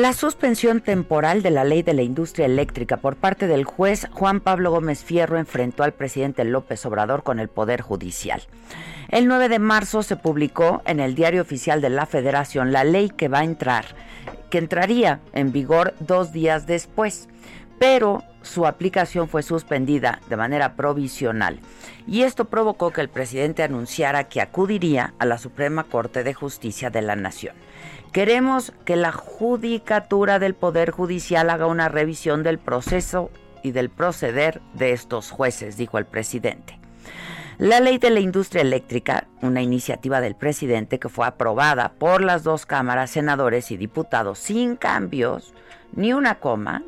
La suspensión temporal de la ley de la industria eléctrica por parte del juez Juan Pablo Gómez Fierro enfrentó al presidente López Obrador con el Poder Judicial. El 9 de marzo se publicó en el Diario Oficial de la Federación la ley que va a entrar, que entraría en vigor dos días después, pero su aplicación fue suspendida de manera provisional. Y esto provocó que el presidente anunciara que acudiría a la Suprema Corte de Justicia de la Nación. Queremos que la judicatura del Poder Judicial haga una revisión del proceso y del proceder de estos jueces, dijo el presidente. La ley de la industria eléctrica, una iniciativa del presidente que fue aprobada por las dos cámaras, senadores y diputados sin cambios, ni una coma,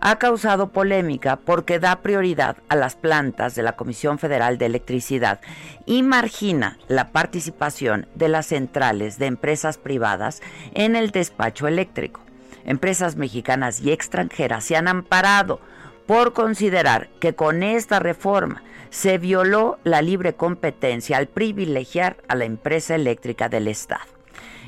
ha causado polémica porque da prioridad a las plantas de la Comisión Federal de Electricidad y margina la participación de las centrales de empresas privadas en el despacho eléctrico. Empresas mexicanas y extranjeras se han amparado por considerar que con esta reforma se violó la libre competencia al privilegiar a la empresa eléctrica del Estado.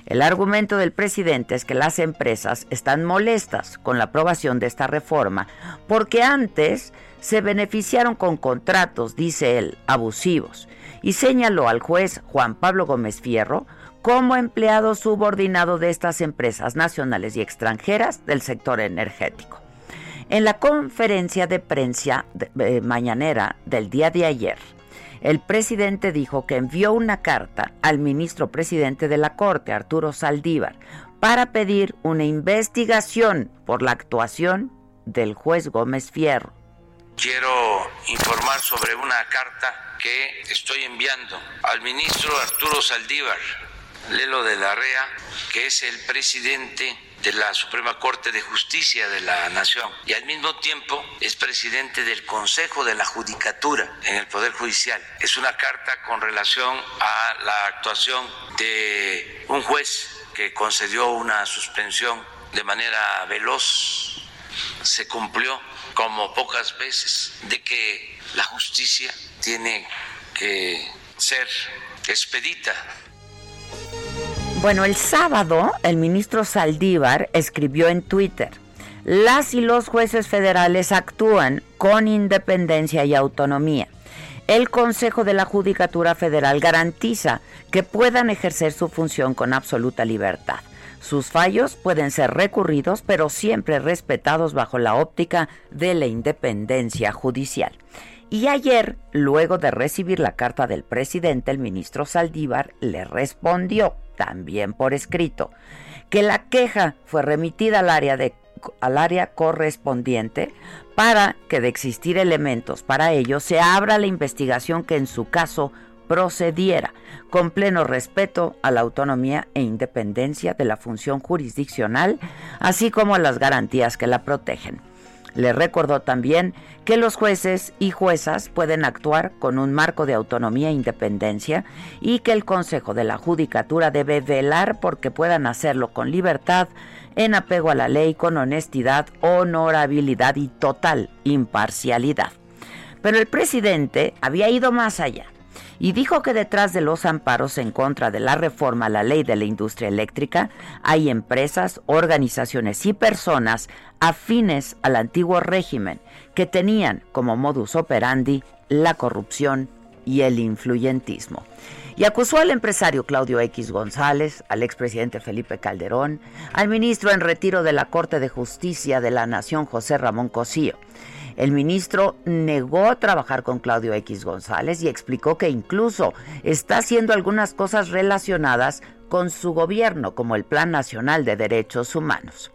El argumento del presidente es que las empresas están molestas con la aprobación de esta reforma porque antes se beneficiaron con contratos, dice él, abusivos, y señaló al juez Juan Pablo Gómez Fierro como empleado subordinado de estas empresas nacionales y extranjeras del sector energético. En la conferencia de prensa eh, mañanera del día de ayer, el presidente dijo que envió una carta al ministro presidente de la Corte, Arturo Saldívar, para pedir una investigación por la actuación del juez Gómez Fierro. Quiero informar sobre una carta que estoy enviando al ministro Arturo Saldívar, Lelo de la REA, que es el presidente de la Suprema Corte de Justicia de la Nación y al mismo tiempo es presidente del Consejo de la Judicatura en el Poder Judicial. Es una carta con relación a la actuación de un juez que concedió una suspensión de manera veloz. Se cumplió como pocas veces de que la justicia tiene que ser expedita bueno, el sábado el ministro Saldívar escribió en Twitter, las y los jueces federales actúan con independencia y autonomía. El Consejo de la Judicatura Federal garantiza que puedan ejercer su función con absoluta libertad. Sus fallos pueden ser recurridos, pero siempre respetados bajo la óptica de la independencia judicial. Y ayer, luego de recibir la carta del presidente, el ministro Saldívar le respondió también por escrito, que la queja fue remitida al área, al área correspondiente para que de existir elementos para ello se abra la investigación que en su caso procediera con pleno respeto a la autonomía e independencia de la función jurisdiccional, así como a las garantías que la protegen. Le recordó también que los jueces y juezas pueden actuar con un marco de autonomía e independencia y que el Consejo de la Judicatura debe velar porque puedan hacerlo con libertad, en apego a la ley, con honestidad, honorabilidad y total imparcialidad. Pero el presidente había ido más allá y dijo que detrás de los amparos en contra de la reforma a la ley de la industria eléctrica hay empresas, organizaciones y personas afines al antiguo régimen que tenían como modus operandi la corrupción y el influyentismo. Y acusó al empresario Claudio X González, al expresidente Felipe Calderón, al ministro en retiro de la Corte de Justicia de la Nación José Ramón Cosío. El ministro negó trabajar con Claudio X González y explicó que incluso está haciendo algunas cosas relacionadas con su gobierno, como el Plan Nacional de Derechos Humanos.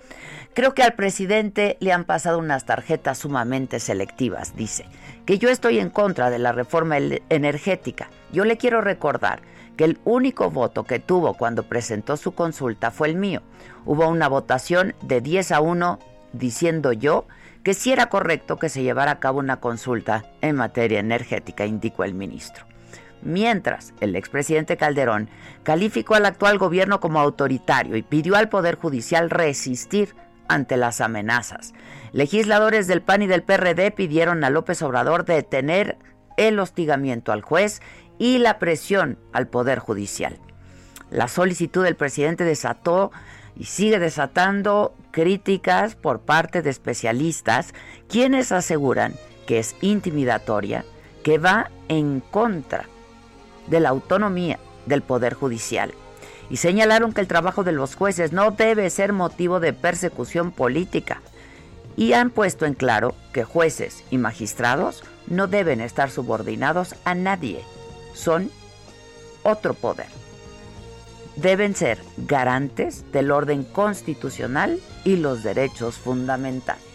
Creo que al presidente le han pasado unas tarjetas sumamente selectivas, dice, que yo estoy en contra de la reforma energética. Yo le quiero recordar que el único voto que tuvo cuando presentó su consulta fue el mío. Hubo una votación de 10 a 1 diciendo yo que sí era correcto que se llevara a cabo una consulta en materia energética, indicó el ministro. Mientras, el expresidente Calderón calificó al actual gobierno como autoritario y pidió al Poder Judicial resistir ante las amenazas. Legisladores del PAN y del PRD pidieron a López Obrador detener el hostigamiento al juez y la presión al Poder Judicial. La solicitud del presidente desató y sigue desatando críticas por parte de especialistas, quienes aseguran que es intimidatoria, que va en contra de la autonomía del Poder Judicial. Y señalaron que el trabajo de los jueces no debe ser motivo de persecución política. Y han puesto en claro que jueces y magistrados no deben estar subordinados a nadie, son otro poder. Deben ser garantes del orden constitucional y los derechos fundamentales.